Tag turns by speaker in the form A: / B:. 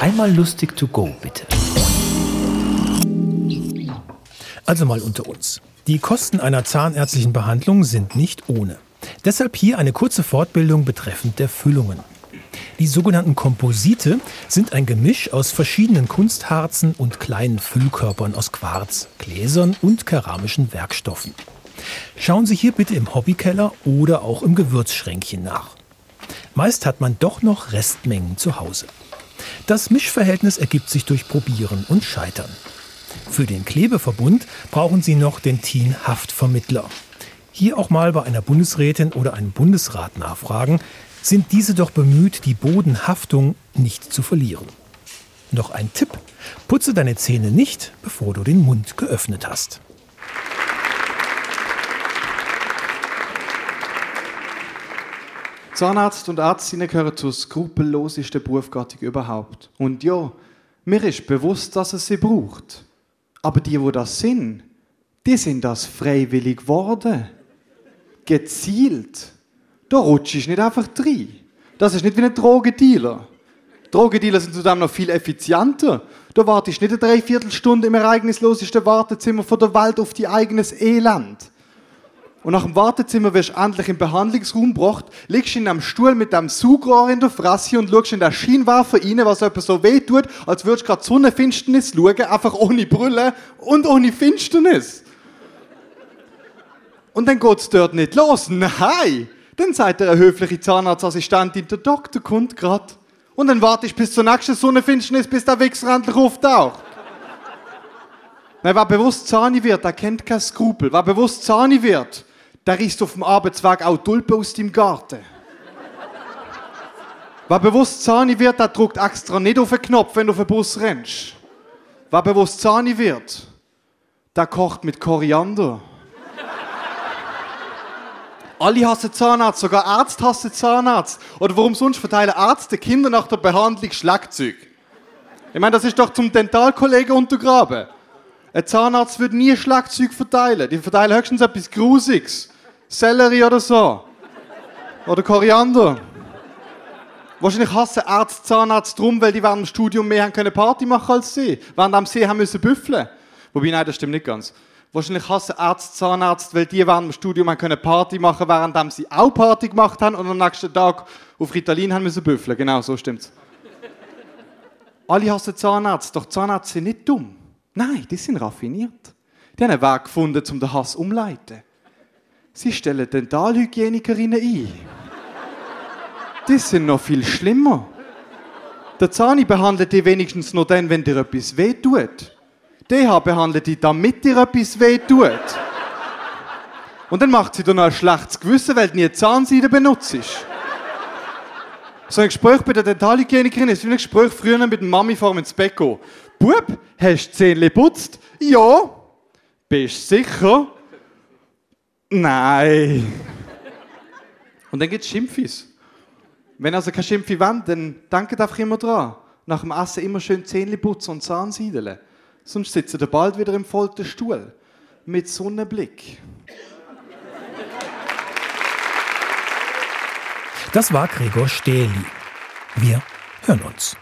A: Einmal lustig to go, bitte. Also mal unter uns. Die Kosten einer zahnärztlichen Behandlung sind nicht ohne. Deshalb hier eine kurze Fortbildung betreffend der Füllungen. Die sogenannten Komposite sind ein Gemisch aus verschiedenen Kunstharzen und kleinen Füllkörpern aus Quarz, Gläsern und keramischen Werkstoffen. Schauen Sie hier bitte im Hobbykeller oder auch im Gewürzschränkchen nach. Meist hat man doch noch Restmengen zu Hause. Das Mischverhältnis ergibt sich durch Probieren und Scheitern. Für den Klebeverbund brauchen Sie noch den TIN Haftvermittler. Hier auch mal bei einer Bundesrätin oder einem Bundesrat nachfragen, sind diese doch bemüht, die Bodenhaftung nicht zu verlieren. Noch ein Tipp. Putze deine Zähne nicht, bevor du den Mund geöffnet hast.
B: Zahnarzt und Ärztinnen gehören zur skrupellosesten Berufsgattung überhaupt. Und ja, mir ist bewusst, dass es sie braucht. Aber die, wo das sind, die sind das freiwillig geworden. Gezielt. Da rutschst du nicht einfach rein. Das ist nicht wie ein Drogendealer. Drogendealer sind zudem noch viel effizienter. Da wartest du nicht eine Dreiviertelstunde im ereignislosesten Wartezimmer von der Welt auf dein eigenes Elend. Und nach dem Wartezimmer wirst du endlich im Behandlungsraum gebracht, liegst in einem Stuhl mit einem Sugrohr in der Fresse und schaust in den Scheinwerfer rein, was etwas so weh tut, als würdest du gerade Sonnenfinsternis schauen, einfach ohne Brille und ohne Finsternis. Und dann geht's dort nicht los. Nein! Dann sagt der höfliche Zahnarztassistentin, der Doktor kommt grad. Und dann warte ich bis zur nächsten Sonnenfinsternis, bis der Wichser endlich auftaucht. Nein, wer bewusst Zahni wird, der kennt kein Skrupel. Wer bewusst Zahni wird, der riecht auf dem Arbeitsweg auch Tulpe aus dem Garten. Wer bewusst Zahni wird, der drückt extra nicht auf den Knopf, wenn du auf den Bus rennst. Wer bewusst Zahni wird, der kocht mit Koriander. Alle hassen Zahnarzt, sogar Arzt hassen Zahnarzt. Oder warum sonst verteilen Ärzte Kinder nach der Behandlung Schlagzeug? Ich meine, das ist doch zum Dentalkollegen untergraben. Ein Zahnarzt würde nie Schlagzeug verteilen. Die verteilen höchstens etwas Grusiges. Sellerie oder so. Oder Koriander. Wahrscheinlich hassen Ärzte Zahnarzt drum, weil die während dem Studium mehr haben können Party machen als sie. Während sie haben müssen büffeln. Wobei, nein, das stimmt nicht ganz. Wahrscheinlich hassen Arzt, Zahnarzt, weil die während dem Studium haben können Party machen, während sie auch Party gemacht haben und am nächsten Tag auf Ritalin haben müssen büffeln. Genau, so stimmt's. Alle hassen Zahnarzt, doch Zahnärzte sind nicht dumm. Nein, die sind raffiniert. Die haben einen Weg gefunden, um den Hass umzuleiten. Sie stellen Dentalhygienikerinnen ein. Die sind noch viel schlimmer. Der Zahni behandelt die wenigstens nur dann, wenn dir etwas wehtut. DH behandelt dich, damit dir etwas weh tut. Und dann macht sie dir noch ein schlechtes Gewissen, weil du nie Zahnseide benutzt. So ein Gespräch bei der Dentalhygienikerin ist wie ein Gespräch früher mit der Mami vor ins Bett gehen. Bub, hast du die Zähne geputzt? Ja. Bist du sicher? Nein. Und dann gibt es Schimpfis. Wenn also kein Schimpfi wollt, dann denkt einfach immer dran. Nach dem Essen immer schön Zähne putzen und Zahnseideln sonst sitzt er bald wieder im vollen Stuhl mit Sonnenblick.
A: Das war Gregor Stähli. Wir hören uns.